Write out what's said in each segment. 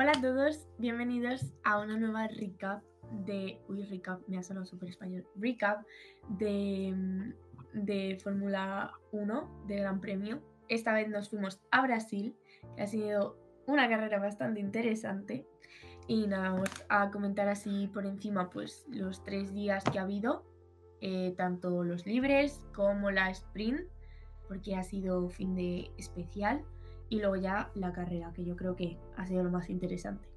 Hola a todos, bienvenidos a una nueva recap de. Uy, recap, me ha sonado súper español. Recap de, de Fórmula 1, de Gran Premio. Esta vez nos fuimos a Brasil, que ha sido una carrera bastante interesante. Y nada, vamos a comentar así por encima pues los tres días que ha habido, eh, tanto los libres como la sprint, porque ha sido fin de especial y luego ya la carrera, que yo creo que ha sido lo más interesante.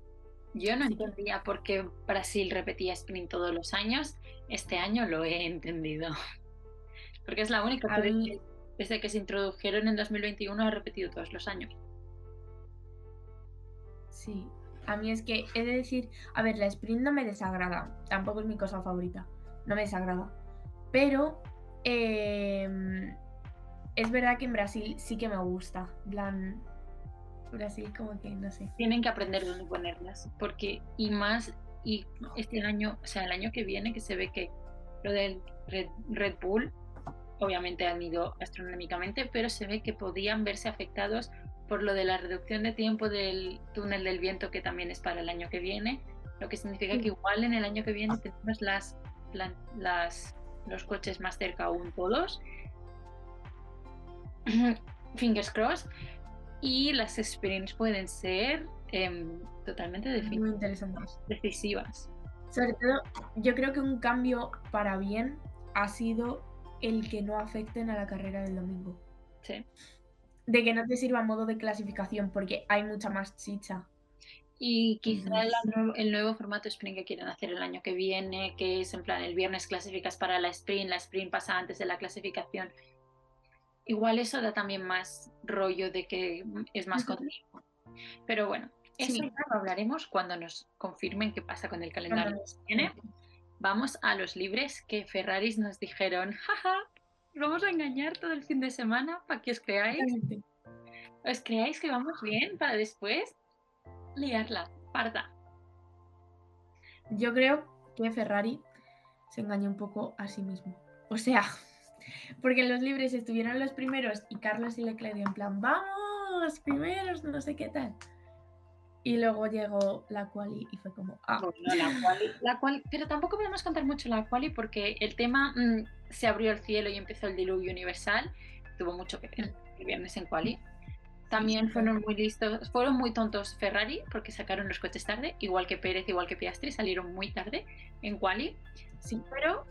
Yo no entendía por qué Brasil repetía sprint todos los años. Este año lo he entendido. Porque es la única que desde que se introdujeron en 2021 ha repetido todos los años. Sí, a mí es que he de decir, a ver, la sprint no me desagrada, tampoco es mi cosa favorita, no me desagrada. Pero eh, es verdad que en Brasil sí que me gusta. plan, Como que no sé. Tienen que aprender dónde ponerlas, porque y más, y este año, o sea, el año que viene, que se ve que lo del Red, Bull, obviamente han ido astronómicamente, pero se ve que podían verse afectados por lo de la reducción de tiempo del túnel del viento, que también es para el año que viene, lo que significa que igual en el año que viene tenemos las, las, los coches más cerca aún todos fingers crossed, y las sprints pueden ser em, totalmente decisivas. Sobre todo, yo creo que un cambio para bien ha sido el que no afecten a la carrera del domingo. Sí. De que no te sirva modo de clasificación porque hay mucha más chicha. Y quizá el, nuevo formato sprint que quieren hacer el año que viene, que es en plan el viernes clasificas para la sprint, la sprint pasa antes de la clasificación, igual eso da también más rollo de que es más continuo. Pero bueno, eso ya lo hablaremos cuando nos confirmen qué pasa con el calendario que viene. Vamos a los libres que Ferraris nos dijeron, jaja, vamos a engañar todo el fin de semana para que os creáis. ¿Os creáis que vamos bien para después liarla, parda? Yo creo que Ferrari se engañó un poco a sí mismo. O sea, porque en los libres estuvieron los primeros y Carlos y Leclerc en plan, vamos, primeros, no sé qué tal. Y luego llegó la quali y fue como, ah. la quali, pero tampoco podemos contar mucho la quali porque el tema mm, se abrió el cielo y empezó el diluvio universal. Tuvo mucho que ver el viernes en quali. También fueron muy listos, fueron muy tontos Ferrari porque sacaron los coches tarde, igual que Pérez, igual que Piastri, salieron muy tarde en quali. Sí, pero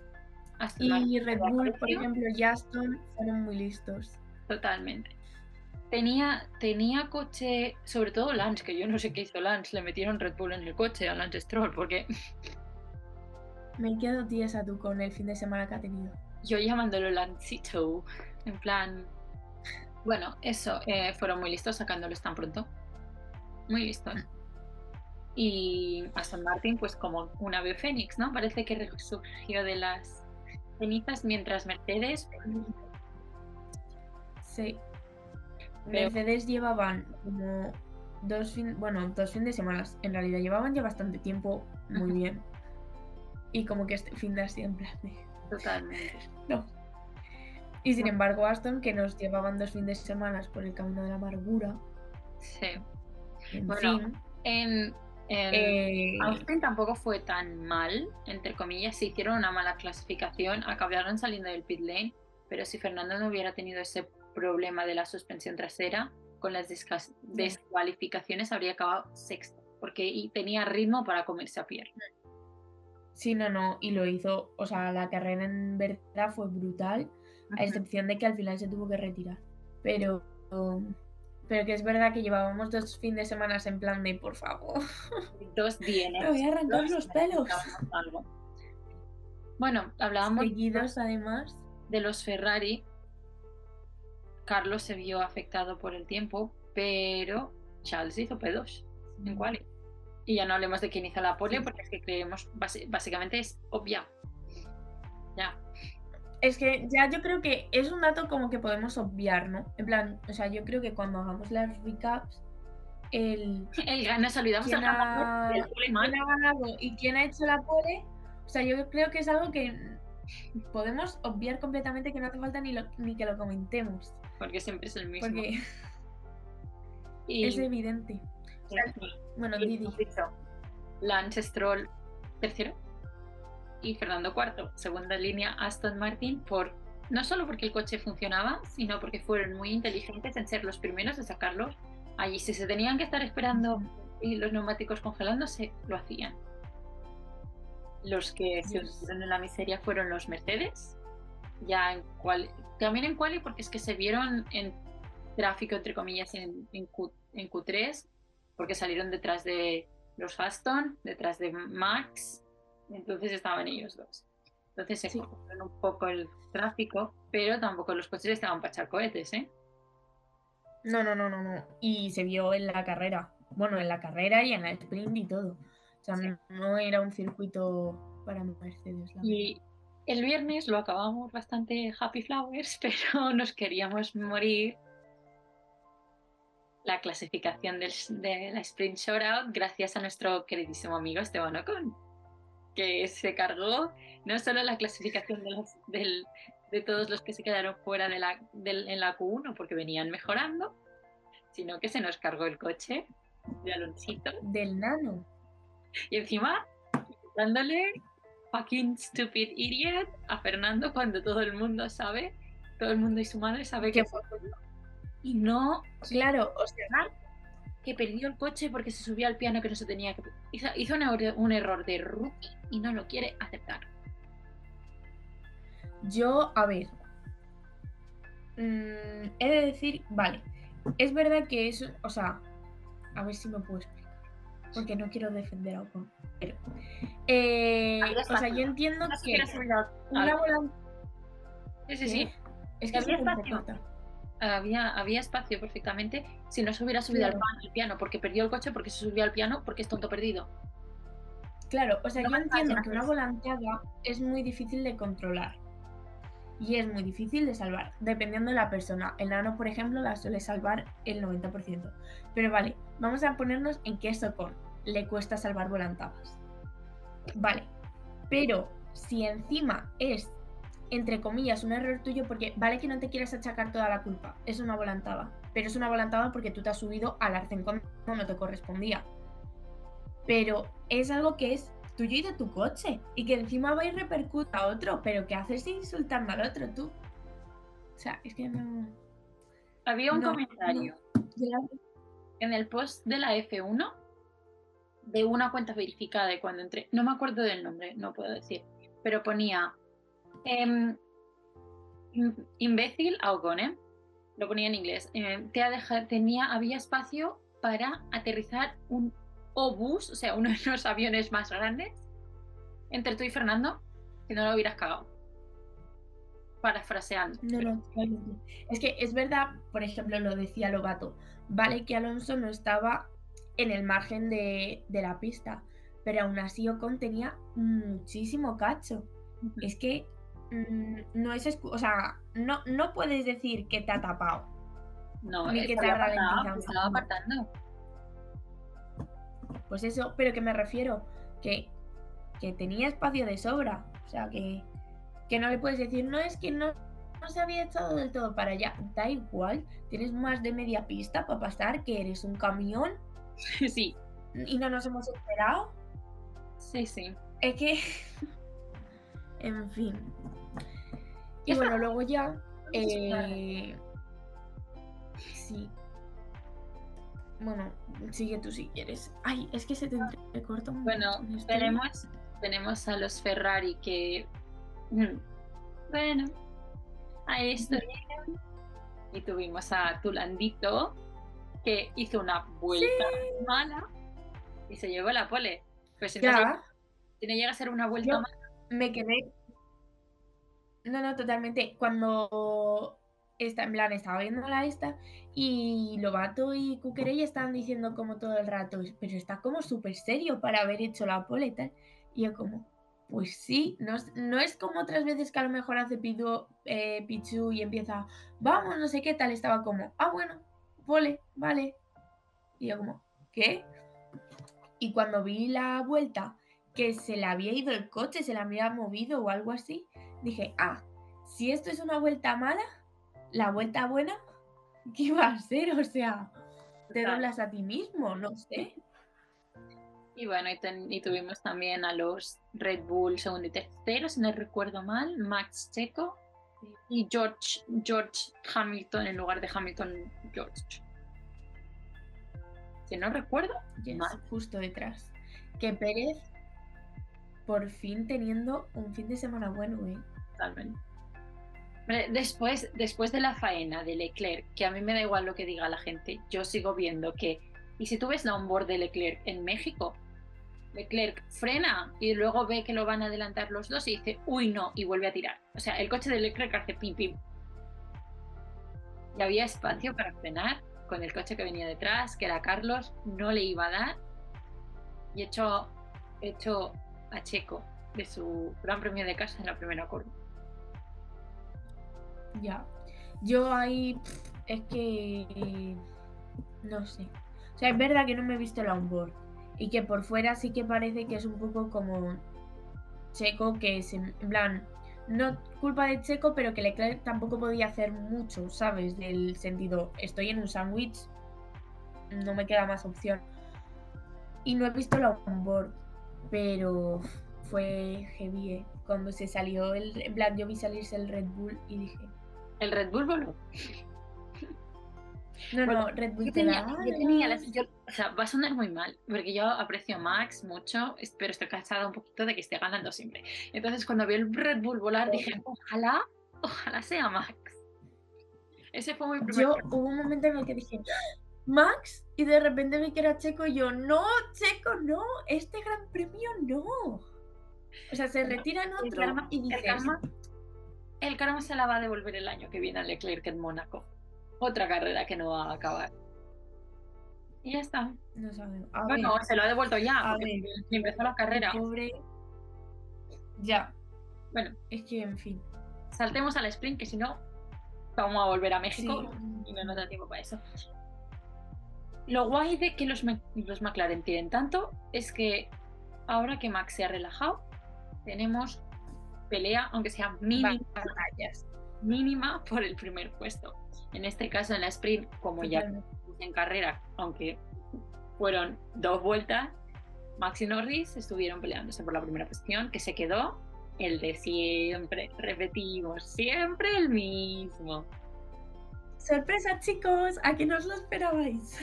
y Red Bull, por ejemplo, y Aston fueron muy listos. Totalmente. Tenía, tenía coche, sobre todo Lance, que yo no sé qué hizo Lance, le metieron Red Bull en el coche a Lance Stroll, porque... Me quedo tiesa tú con el fin de semana que ha tenido. Yo llamándolo Lancito, en plan... Bueno, eso, eh, fueron muy listos sacándolos tan pronto. Muy listos. Mm. Y Aston Martin, pues como un ave fénix, ¿no? Parece que resurgió de las cenizas mientras Mercedes. Sí. Mercedes llevaban como dos fin, bueno, dos fines de semana. En realidad llevaban ya bastante tiempo muy bien. Y como que este fin de siempre. Totalmente. No. Y sin embargo, Aston, que nos llevaban dos fines de semana por el camino de la amargura. Sí. En bueno, en, eh, Austin tampoco fue tan mal, entre comillas, se hicieron una mala clasificación, acabaron saliendo del pit lane, pero si Fernando no hubiera tenido ese problema de la suspensión trasera, con las descualificaciones habría acabado sexto, porque tenía ritmo para comerse a pierna. Sí, no, no, y lo hizo, o sea, la carrera en verdad fue brutal, a excepción de que al final se tuvo que retirar. Pero pero que es verdad que llevábamos dos fines de semana en plan de por favor. Dos días. Me voy a arrancar los pelos. Bueno, hablábamos. Seguidos, además. De los Ferrari. Carlos se vio afectado por el tiempo, pero Charles hizo pedos en quali. Y ya no hablemos de quién hizo la pole, porque es que creemos, básicamente es obvia. Ya. Es que ya yo creo que es un dato como que podemos obviar, ¿no? En plan, o sea, yo creo que cuando hagamos las recaps, el. El nos olvidamos quién ha, quién ha ganado y quién ha hecho la pole. O sea, yo creo que es algo que podemos obviar completamente que no hace falta ni, ni que lo comentemos. Porque siempre es el mismo. Porque es evidente. O Bueno, Didi. Lance Stroll tercero y Fernando cuarto. Segunda línea Aston Martin por no solo porque el coche funcionaba, sino porque fueron muy inteligentes en ser los primeros de sacarlo allí. Si se tenían que estar esperando y los neumáticos congelándose, lo hacían. Los que se hundieron en la miseria fueron los Mercedes, ya en cual, también en quali porque es que se vieron en tráfico entre comillas en, en, Q, en Q3 porque salieron detrás de los Aston, detrás de Max, entonces estaban ellos dos. Entonces se Sí. un poco el tráfico, pero tampoco los coches estaban para echar cohetes, ¿eh? No, no, no, no, no. Y se vio en la carrera. Bueno, en la carrera y en la sprint y todo. O sea, Sí. no- era un circuito para Mercedes. la Y el viernes lo acabamos bastante happy flowers, pero nos queríamos morir la clasificación del- de la sprint shootout gracias a nuestro queridísimo amigo Esteban Ocon, que se cargó no solo la clasificación de, los- del- de todos los que se quedaron fuera de la, del- en la Q1 porque venían mejorando, sino que se nos cargó el coche de Alonsito verdad. Del nano. y encima dándole fucking stupid idiot a Fernando cuando todo el mundo sabe, todo el mundo y su madre sabe que Que fue y no Claro, o sea, que perdió el coche porque se subió al piano que no se tenía que hizo, hizo un, error- un error de rookie y no lo quiere aceptar. yo, a ver. mm, he de decir, vale. Es verdad que eso, o sea, a ver si me puedo explicar. Porque no quiero defender a Ocon. Pero, eh, o sea, yo entiendo que una al- volan- Sí, sí, sí. Es que es un Había, había espacio perfectamente si no se hubiera subido al, Claro. pan- al piano porque perdió el coche porque se subió al piano porque es tonto perdido. Claro, o sea, No yo entiendo que una volanteada es muy difícil de controlar. Y es muy difícil de salvar, dependiendo de la persona. El nano, por ejemplo, la suele salvar el 90%. Pero vale, vamos a ponernos en que eso con le cuesta salvar volantadas. Vale, pero si encima es, entre comillas, un error tuyo, porque vale que no te quieras achacar toda la culpa, es una volantada. Pero es una volantada porque tú te has subido al arcén cuando no te correspondía pero es algo que es tuyo y de tu coche y que encima va y repercuta a otro, pero ¿qué haces insultando al otro tú? O sea, es que no... Había un No, comentario en el post de la F1 de una cuenta verificada de cuando entré. No me acuerdo del nombre, no puedo decir. Pero ponía em, im- imbécil a Ocon, ¿eh? Lo ponía en inglés. Eh, te ha deja- tenía, había espacio para aterrizar un obús, o sea, uno de los aviones más grandes, entre tú y Fernando, que no lo hubieras cagado. Parafraseando. No, no. Es que es verdad, por ejemplo, lo decía Lobato, vale que Alonso no estaba en el margen de, de la pista, pero aún así Ocon tenía muchísimo cacho. Es que no es o sea, no, no puedes decir que te ha tapado. No, Ni que te ha apartado, estaba apartando. Pues eso, pero que me refiero, que, que tenía espacio de sobra. O sea, que, que no le puedes decir, no es que no, no se había echado del todo para allá. Da igual, tienes más de media pista para pasar, que eres un camión sí, y no nos hemos esperado. sí, sí. Es que. en fin. Y bueno, luego ya. Eh, sí. Bueno, sigue tú si quieres. Ay, es que se te entrecorta un Bueno, tenemos, tenemos a los Ferrari que. mm, Bueno, a esto llegan. Y tuvimos a Tulandito que hizo una vuelta mala y se llevó la pole. Pues Ya, si no llega a ser una vuelta Yo- mala, me quedé. No, no, totalmente. Cuando está, en plan, estaba viendo la esta y Lobato y Cuquerella estaban diciendo como todo el rato, pero está como súper serio para haber hecho la pole y tal. Y yo como, pues sí, no es, no es como otras veces que a lo mejor hace Pidu, eh, Pichu y empieza, vamos, no sé qué tal. Estaba como, ah, bueno, pole, vale. Y yo como, ¿qué? Y cuando vi la vuelta que se le había ido el coche, se le había movido o algo así, dije, ah, si esto es una vuelta mala, la vuelta buena, ¿qué va a ser? O sea, te doblas a ti mismo, no sé. Y bueno, y, tuvimos también a los Red Bull segundo y tercero, si no recuerdo mal, Max Checo y George, George Hamilton en lugar de Hamilton George. Si no recuerdo, mal. justo detrás. Que Pérez por fin teniendo un fin de semana bueno, ¿eh? Totalmente. Después, después de la faena de Leclerc, que a mí me da igual lo que diga la gente, yo sigo viendo que, y si tú ves la onboard de Leclerc en México, Leclerc frena y luego ve que lo van a adelantar los dos y dice, uy, no, y vuelve a tirar. O sea, el coche de Leclerc hace pim pim. Y había espacio para frenar con el coche que venía detrás, que era Carlos, no le iba a dar. Y echó, echó a Checo de su gran premio de casa en la primera curva. Ya. Yo ahí es que no sé. O sea, es verdad que no me he visto la onboard y que por fuera sí que parece que es un poco como Checo, que es en plan, no culpa de Checo, pero que Leclerc tampoco podía hacer mucho, ¿sabes? Del sentido, estoy en un sándwich, no me queda más opción. Y no he visto la onboard, pero fue heavy, ¿eh? Cuando se salió el, en plan, yo vi salirse el Red Bull y dije... ¿El Red Bull voló? No, no, Red Bull. Yo tenía, yo tenía las, o sea, va a sonar muy mal, porque yo aprecio a Max mucho, pero estoy cansada un poquito de que esté ganando siempre. Entonces, cuando vi el Red Bull volar, dije, ojalá, ojalá sea Max. Ese fue muy primer Yo hubo un momento en el que dije, Max, y de repente vi que era Checo y yo, no, Checo, no, este gran premio no. O sea, se retiran otro y dices, el el karma se la va a devolver el año que viene a Leclerc en Mónaco otra carrera que no va a acabar. Y ya está. No sabemos. bueno, se lo ha devuelto ya, porque empezó la carrera. Pobre. Ya. Bueno. Es que, en fin. Saltemos al sprint, que si no, vamos a volver a México y no nos da tiempo para eso. Lo guay de que los, los McLaren tienen tanto es que ahora que Max se ha relajado, tenemos pelea, aunque sea mínima, mínima por el primer puesto. En este caso, en la sprint, como ya en carrera, aunque fueron dos vueltas, Max y Norris estuvieron peleándose por la primera posición, que se quedó el de siempre. Repetimos, siempre el mismo. Sorpresa, chicos, a que no os lo esperabais.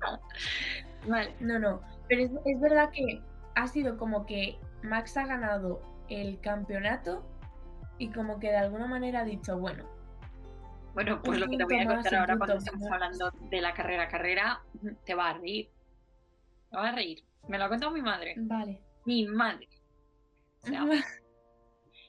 vale, no, no. Pero es, es verdad que ha sido como que Max ha ganado el campeonato y como que de alguna manera ha dicho, bueno, bueno, pues lo que te voy a contar ahora cuando estemos hablando de la carrera carrera, te va a reír. Te va a reír. Me lo ha contado mi madre. Vale. Mi madre.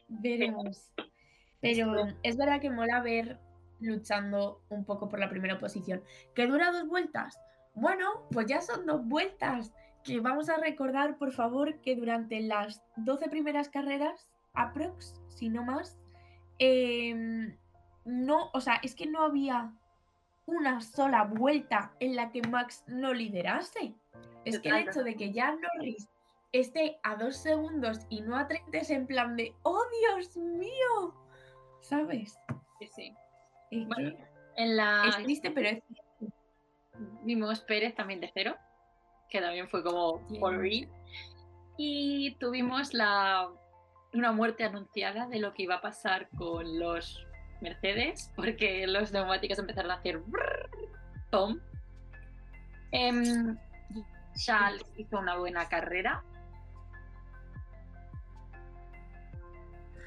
Veremos. Pero es verdad que mola ver luchando un poco por la primera posición. ¿Que dura dos vueltas? Bueno, pues ya son dos vueltas. Que vamos a recordar, por favor, que durante las 12 primeras carreras, aprox, si no más, eh, no, o sea, es que no había una sola vuelta en la que Max no liderase. Es que el hecho de que ya Norris esté a dos segundos y no a 30 es en plan de ¡Oh, Dios mío! ¿Sabes? Sí, sí. en la... Es triste, pero es Vimos Pérez también de cero, que también fue como por Y tuvimos la una muerte anunciada de lo que iba a pasar con los Mercedes, porque los neumáticos empezaron a hacer tom. Em, Charles hizo una buena carrera.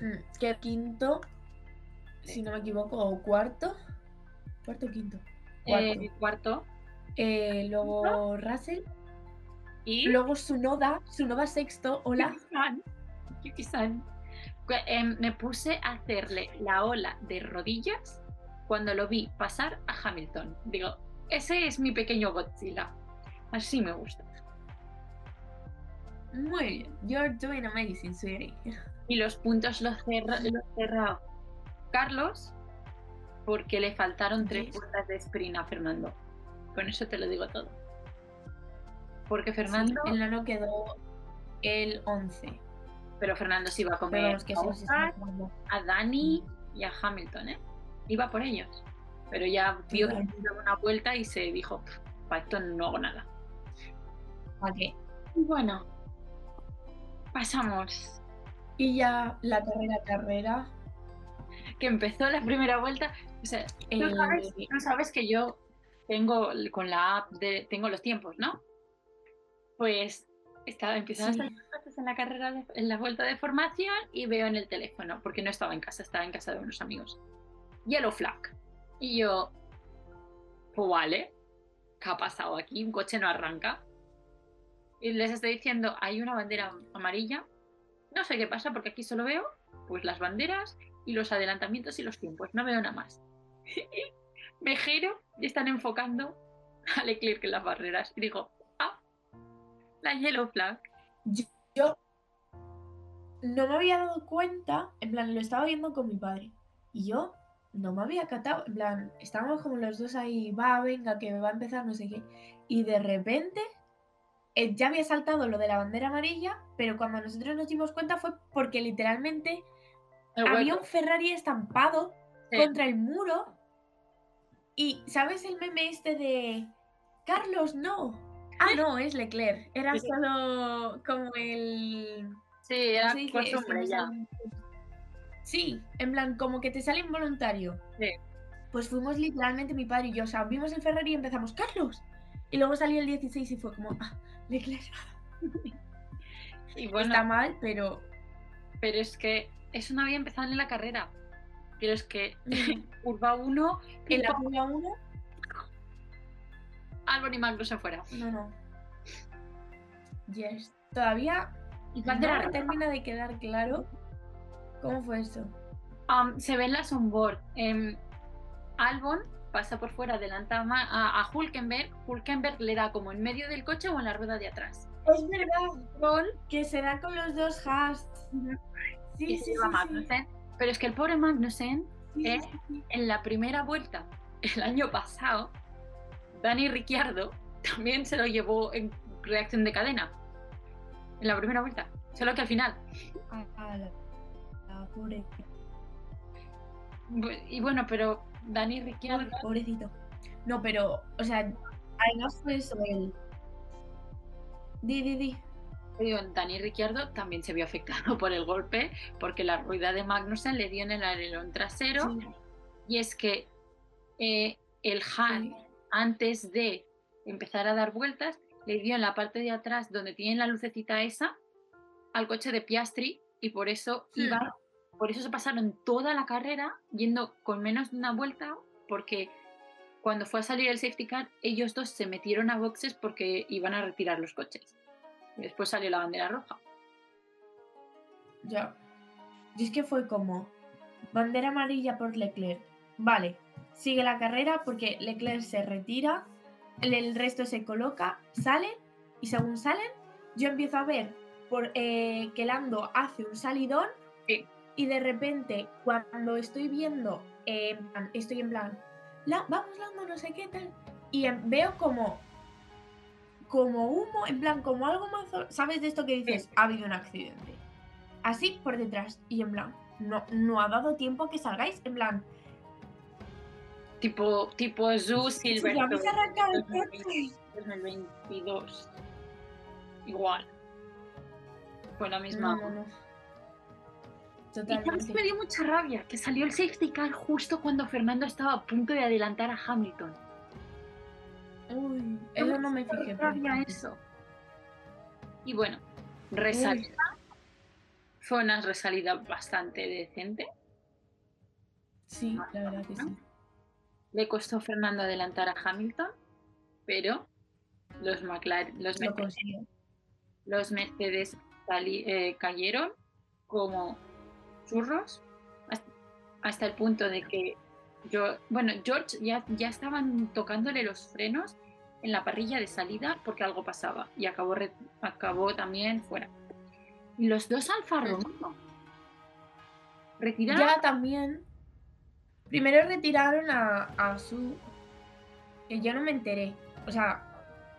Hmm, que quinto, si no me equivoco, o cuarto. Cuarto o quinto. Eh, cuarto. Eh, luego Russell. Y luego Sunoda, Sunoda sexto, hola. Yuki-san. Em, me puse a hacerle la ola de rodillas cuando lo vi pasar a Hamilton. Digo, ese es mi pequeño Godzilla. Así me gusta. Muy bien. You're doing amazing, sweetie. Y los puntos los, cerra, Carlos porque le faltaron tres vueltas de sprint a Fernando. Con eso te lo digo todo. Porque Fernando... la no quedó el 11 pero Fernando se iba a comer a, Dani y a Hamilton, ¿eh? Iba por ellos. Pero ya vio que una vuelta y se dijo, para esto no hago nada. ¿Para qué? Bueno, pasamos. Y ya la carrera, carrera. Que empezó la primera vuelta. O sea, tú sabes, eh, tú sabes que yo tengo con la app de. Tengo los tiempos, ¿no? Pues estaba empezando Sí. a estar cosas en la carrera, de- en la vuelta de formación y veo en el teléfono, porque no estaba en casa, estaba en casa de unos amigos. Yellow flag. Y yo, pues vale, ¿qué ha pasado aquí? Un coche no arranca. Y les estoy diciendo, hay una bandera amarilla. No sé qué pasa porque aquí solo veo pues las banderas y los adelantamientos y los tiempos. No veo nada más. Me giro y están enfocando a Leclerc en las barreras. Y digo, la yellow flag. Yo, yo no me había dado cuenta, en plan, lo estaba viendo con mi padre. Y yo no me había catado, en plan, estábamos como los dos ahí, va, venga, que va a empezar, no sé qué. Y de repente eh, ya había saltado lo de la bandera amarilla, pero cuando nosotros nos dimos cuenta fue porque literalmente había un Ferrari estampado Sí. contra el muro. Y ¿sabes el meme este de Carlos, no? Ah, no, es Leclerc. Era Sí, sí. solo como el. Sí, ¿cómo era que costumbre ya. Sí, en plan, como que te sale involuntario. Sí. Pues fuimos literalmente mi padre y yo. O sea, vimos el Ferrari y empezamos, Carlos. Y luego salió el 16 y fue como, ah, Leclerc. Y bueno, Está mal, pero. pero es que eso no había empezado en la carrera. Pero es que curva 1, En la Fórmula 1, Albon y Magnus afuera. no, no. Yes. Todavía Y no me termina de quedar claro cómo fue eso. Am, se ve en las onboard. Em, Albon pasa por fuera, adelanta a, a, Hulkenberg. Hulkenberg le da como en medio del coche o en la rueda de atrás. Es verdad, que se da con los dos has. Sí, sí, sí. Magnussen. Pero es que el pobre Magnussen, ¿eh? en la primera vuelta, el año pasado, Dani Ricciardo también se lo llevó en reacción de cadena. En la primera vuelta. Solo que al final. Ah, la, la pobre, Bu- Y bueno, pero Dani Ricciardo. pobrecito. No, pero, o sea, no fue eso él. Di, di, di. Digo, Dani Ricciardo también se vio afectado por el golpe porque la rueda de Magnussen le dio en el alerón trasero Sí, y es que eh, el Han. Antes de empezar a dar vueltas le dio en la parte de atrás donde tienen la lucecita esa al coche de Piastri y por eso iba por eso se pasaron toda la carrera yendo con menos de una vuelta porque cuando fue a salir el safety car ellos dos se metieron a boxes porque iban a retirar los coches después salió la bandera roja Ya. Y es que fue como bandera amarilla por Leclerc. Vale, sigue la carrera porque Leclerc se retira, el, resto se coloca, salen y según salen, yo empiezo a ver por, eh, que Lando hace un salidón Sí. y de repente cuando estoy viendo, eh, estoy en plan, "La- vamos Lando, no sé qué tal, y em- veo como como humo, en plan, como algo más, ¿sabes de esto que dices? Ha habido un accidente así por detrás y en plan, no, no ha dado tiempo a que salgáis, en plan, tipo tipo Zoo si Silver ya habéis arrancado el coche. 2022 igual fue la misma No, no, no. Y me Totalmente. dio mucha rabia que salió el safety car justo cuando Fernando estaba a punto de adelantar a Hamilton. Uy, eso no me fijé. Rabia eso. Y bueno, resalida. Fue una resalida bastante decente. Sí, la verdad que sí. Le costó Fernando adelantar a Hamilton, pero los McLaren, los Lo Mercedes, los Mercedes sali- eh, cayeron como churros hasta, hasta el punto de que yo, bueno, George ya, ya estaban tocándole los frenos en la parrilla de salida porque algo pasaba y acabó, re- acabó también fuera. Y los dos Alfa Romeo retiraron Ya también. Primero retiraron a, a su. Yo no me enteré. O sea,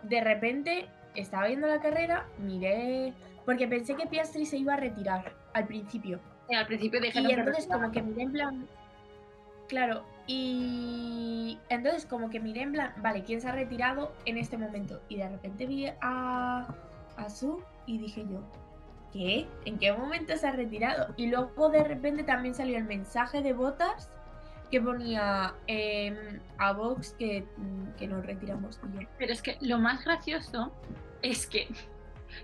de repente estaba viendo la carrera, miré. Porque pensé que Piastri se iba a retirar al principio. al principio dijeron Y entonces, como que miré en plan. Claro, y entonces como que miré en plan, vale, ¿quién se ha retirado en este momento? Y de repente vi a, a Su y dije yo, ¿qué? ¿En qué momento se ha retirado? Y luego de repente también salió el mensaje de botas que ponía em, a Vox que, que nos retiramos. Yo, Pero es que lo más gracioso es que,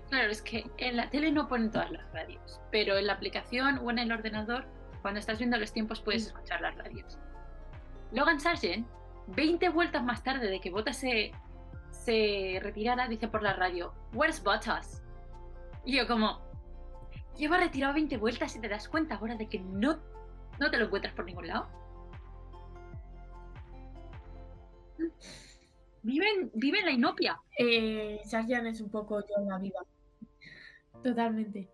claro, es que en la tele no ponen todas las radios, pero en la aplicación o en el ordenador, cuando estás viendo los tiempos, puedes Mm. escuchar las radios. Logan Sargent, 20 vueltas más tarde de que Bottas se, se retirara, dice por la radio, Where's Bottas? Y yo como, lleva retirado 20 vueltas y te das cuenta ahora de que no, no te lo encuentras por ningún lado. Vive en, vive en la inopia. eh, Sarjan es un poco la vida. Totalmente.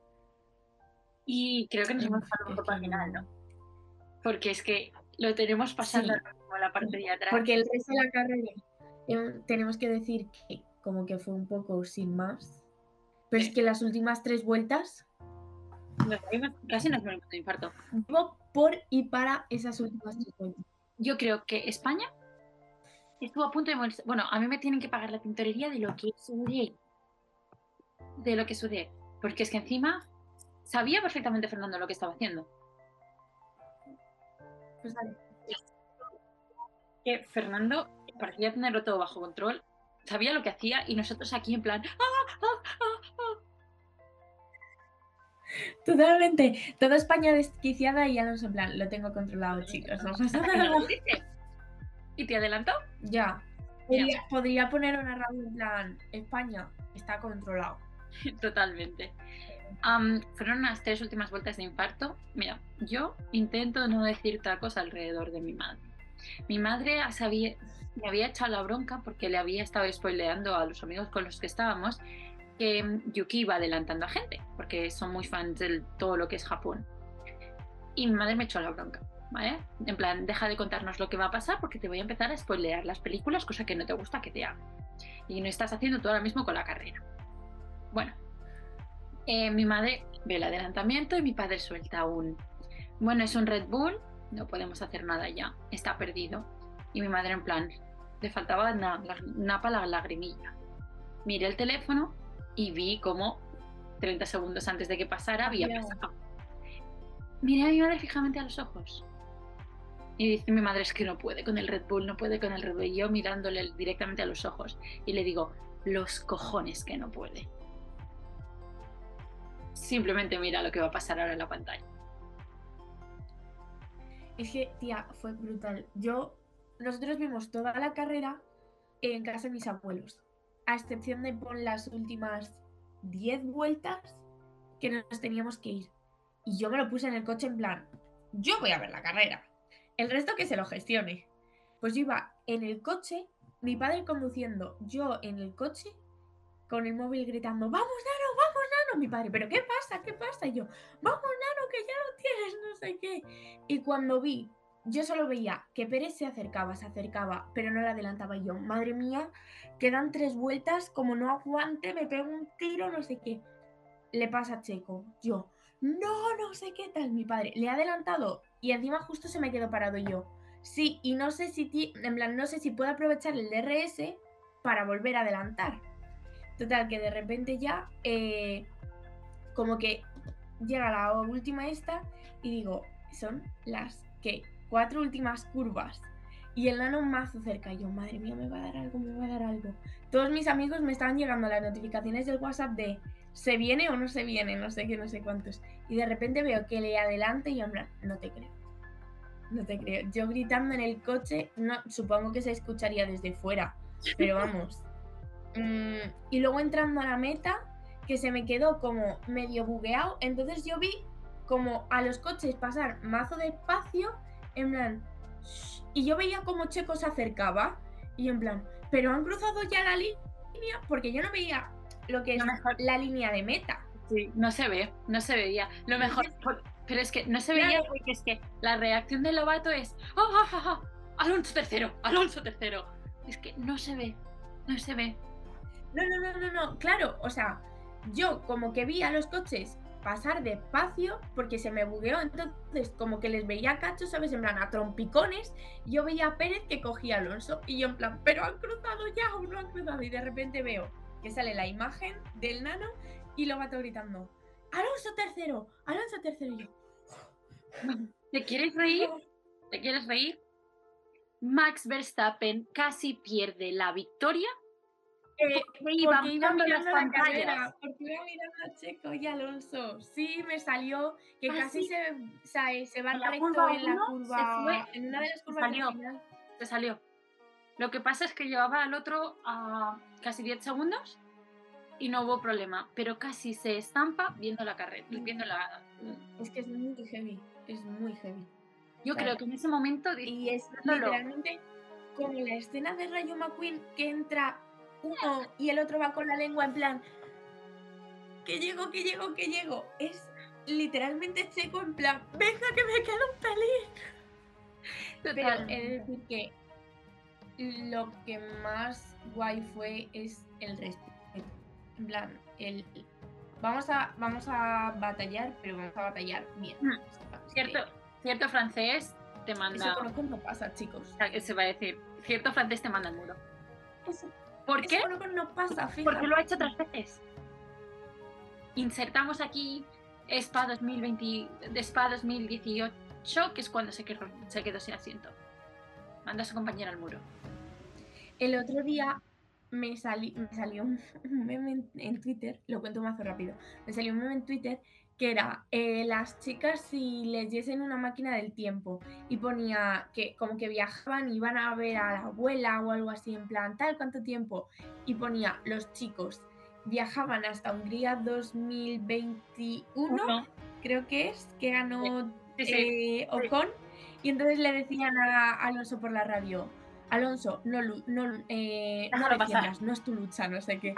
Y creo que nos hemos pasado un poco al final, no. Porque es que lo tenemos pasando Sí. la parte de atrás. Porque el resto de la carrera em, tenemos que decir que como que fue un poco sin más. Pero es que las últimas tres vueltas Nos casi nos morimos de infarto. vivo por y para esas últimas tres vueltas. Yo creo que España estuvo a punto de morirse. Bueno, a mí me tienen que pagar la tintorería de lo que sudé. De lo que sudé. Porque es que encima sabía perfectamente Fernando lo que estaba haciendo. Pues vale. Que Fernando parecía tenerlo todo bajo control. Sabía lo que hacía y nosotros aquí en plan. ¡Ah, ah, ah! Totalmente. Toda España desquiciada y ya no en plan, lo tengo controlado, chicos. No pasa nada. ¿Y te adelantó? Ya. Podría, podría poner una radio en plan, España está controlado. Totalmente. Fueron unas tres últimas vueltas de infarto. Mira, yo intento no decir tacos alrededor de mi madre. Mi madre sabía, me había echado la bronca porque le había estado spoileando a los amigos con los que estábamos que Yuki iba adelantando a gente, porque son muy fans de todo lo que es Japón. Y mi madre me echó la bronca, ¿vale? En plan, deja de contarnos lo que va a pasar porque te voy a empezar a spoilear las películas, cosa que no te gusta que te haga. Y no estás haciendo tú ahora mismo con la carrera. Bueno, eh, mi madre ve el adelantamiento y mi padre suelta un, bueno, es un Red Bull, no podemos hacer nada ya, está perdido. Y mi madre en plan, le faltaba na, la, napa la lagrimilla. Miré el teléfono y vi como 30 segundos antes de que pasara había pasado. Miré a mi madre fijamente a los ojos. Y dice mi madre es que no puede con el Red Bull, no puede con el Red Bull. Y yo mirándole directamente a los ojos y le digo, los cojones que no puede. Simplemente mira lo que va a pasar ahora en la pantalla. Es que, tía, fue brutal. Yo, nosotros vimos toda la carrera en casa de mis abuelos, a excepción de por las últimas 10 vueltas que nos teníamos que ir. Y yo me lo puse en el coche en plan, yo voy a ver la carrera. El resto que se lo gestione. Pues yo iba en el coche, mi padre conduciendo, yo en el coche, con el móvil gritando, vamos, Nano, vamos, Nano. Mi padre, ¿pero qué pasa? ¿Qué pasa? Y yo, vamos, Nano, que ya lo tienes, no sé qué. Y cuando vi, yo solo veía que Pérez se acercaba, se acercaba, pero no le adelantaba yo. Madre mía, quedan tres vueltas, como no aguante, me pego un tiro, no sé qué. Le pasa a Checo. Yo, no, no sé qué tal. Mi padre le ha adelantado y encima justo se me quedó parado yo. Sí, y no sé si, en plan, no sé si puedo aprovechar el DRS para volver a adelantar. Total, que de repente ya, eh, como que llega la última esta y digo, son las que cuatro últimas curvas y el nano mazo cerca. Yo, madre mía, me va a dar algo, me va a dar algo. Todos mis amigos me estaban llegando las notificaciones del WhatsApp de se viene o no se viene, no sé qué, no sé cuántos. Y de repente veo que le adelante y yo, en plan, no te creo. No te creo. Yo gritando en el coche, no, supongo que se escucharía desde fuera, pero vamos. Mm, y luego entrando a la meta, que se me quedó como medio bugueado, entonces yo vi como a los coches pasar mazo despacio, en plan, "Shh", y yo veía como Checo se acercaba, y en plan, pero han cruzado ya la línea, porque yo no veía lo que es Lo mejor- la línea de meta. Sí, no se ve, no se veía. Lo mejor, pero es que no se veía Claro. porque es que la reacción del Lobato es ¡Ah, ah, ah, ah! Alonso tercero, Alonso tercero. Es que no se ve, no se ve. No, no, no, no, no, claro, o sea, yo como que vi a los coches pasar despacio porque se me bugueó. Entonces, como que les veía cachos, ¿sabes? En plan, a trompicones. Yo veía a Pérez que cogía a Alonso y yo en plan, pero han cruzado ya o no han cruzado. Y de repente veo que sale la imagen del nano y lo va todo gritando. Alonso tercero, Alonso tercero. Y yo, ¿Te quieres reír? ¿Te quieres reír? Max Verstappen casi pierde la victoria eh, porque iba mirando las la carrera, porque iba mirando a Checo y Alonso. Sí, me salió que Ah, casi sí. se, se, se va En la recto curva en la uno, se curva, fue, en una de las se curvas del salió. Se salió. Lo que pasa es que llevaba al otro a casi 10 segundos y no hubo problema, pero casi se estampa viendo la carrera, viendo la... Es que es muy heavy, es muy heavy. Yo Claro. creo que en ese momento Y es literalmente como la escena de Rayo McQueen que entra uno y el otro va con la lengua en plan que llego, que llego, que llego. Es literalmente Checo en plan, venga que me queda un pelín. Pero total, he de decir que lo que más guay fue es el respeto. En plan, el vamos a vamos a batallar, pero vamos a batallar bien. Mm, Sepamos cierto, cierto francés te manda... Eso con no pasa, chicos. Se va a decir, cierto francés te manda el muro. Eso, ¿Por eso qué? con no pasa, fíjate. Porque lo ha hecho otras veces. Insertamos aquí Spa 2020, de Spa 2018, que es cuando se quedó, se quedó sin asiento. Manda a su compañera al muro. El otro día me, sali- me salió un, un meme en, en Twitter, lo cuento más rápido. Me salió un meme en Twitter que era eh, las chicas si les diesen una máquina del tiempo y ponía que como que viajaban y iban a ver a la abuela o algo así en plan tal cuánto tiempo y ponía los chicos viajaban hasta Hungría 2021 Uno. creo que es que ganó Sí, sí. eh, Ocon y entonces le decían a Alonso por la radio Alonso no no eh, no pasar. defiendas, no es tu lucha no sé qué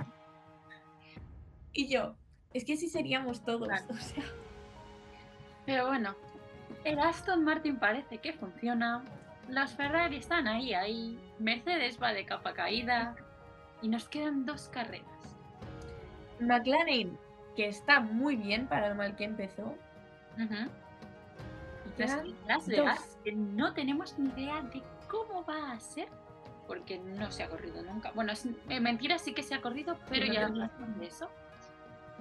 y yo es que sí seríamos todos Claro. o sea Pero bueno, el Aston Martin parece que funciona. Los Ferrari están ahí, ahí. Mercedes va de capa caída. Y nos quedan dos carreras. McLaren que está muy bien para lo mal que empezó y Las, Las dos. Vegas, que no tenemos ni idea de cómo va a ser, porque no se ha corrido nunca. Bueno, es, eh, mentira, sí que se ha corrido, pero no ya hablamos de eso.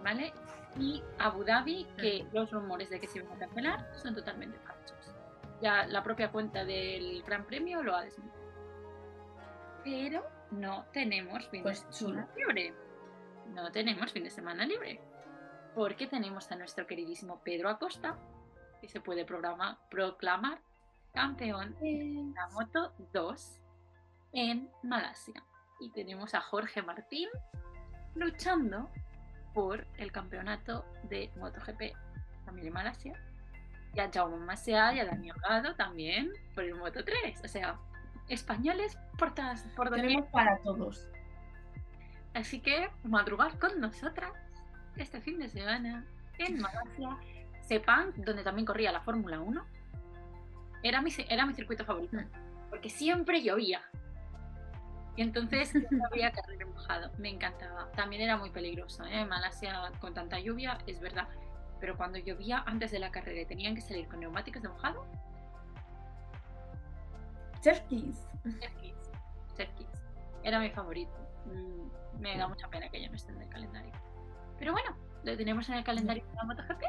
¿Vale? Y Abu Dhabi, que los rumores de que se iban a cancelar son totalmente falsos. Ya la propia cuenta del Gran Premio lo ha desmentido. Pero no tenemos fin Pues de semana libre. No tenemos fin de semana libre. Porque tenemos a nuestro queridísimo Pedro Acosta, que se puede programa- proclamar campeón de la Moto 2 en Malasia. Y tenemos a Jorge Martín luchando por el campeonato de MotoGP también en Malasia. Y a Jaume Masia y a Daniel Gado también por el Moto 3. O sea, españoles por, todas, por tenemos para todos Así que madrugar con nosotras este fin de semana en Malasia. Sepang, donde también corría la Fórmula 1. Era mi, era mi circuito favorito. Porque siempre llovía. Y entonces no había carrera mojado. Me encantaba. También era muy peligroso. ¿eh? En Malasia con tanta lluvia, es verdad. Pero cuando llovía antes de la carrera tenían que salir con neumáticos de mojado, Kiss. Era mi favorito. Mm, me da mucha pena que ya no esté en el calendario. Pero bueno, lo tenemos en el calendario de la MotoGP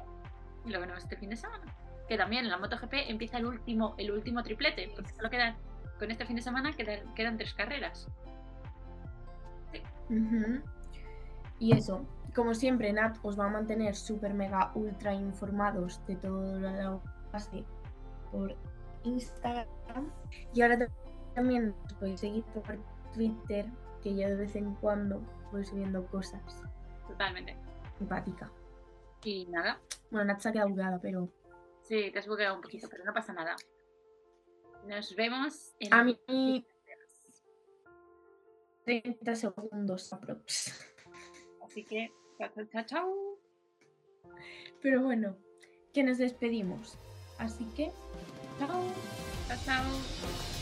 y lo veremos este fin de semana. Que también en la MotoGP empieza el último, el último triplete, porque solo quedan, con este fin de semana quedan, quedan tres carreras. Ujú. Y eso, como siempre, Nat os va a mantener súper mega ultra informados de todo lo que pase por Instagram. Y ahora ta- también os podéis seguir por Twitter, que yo de vez en cuando voy subiendo cosas Totalmente. simpáticas. Y nada, Bueno, Nat se ha quedado pero sí, te has bugueado un poquito, pero no pasa nada. Nos vemos en a mí 30 segundos aprox. Así que, chao, chao, chao. Pero bueno, que nos despedimos. Así que, chao. Chao, chao.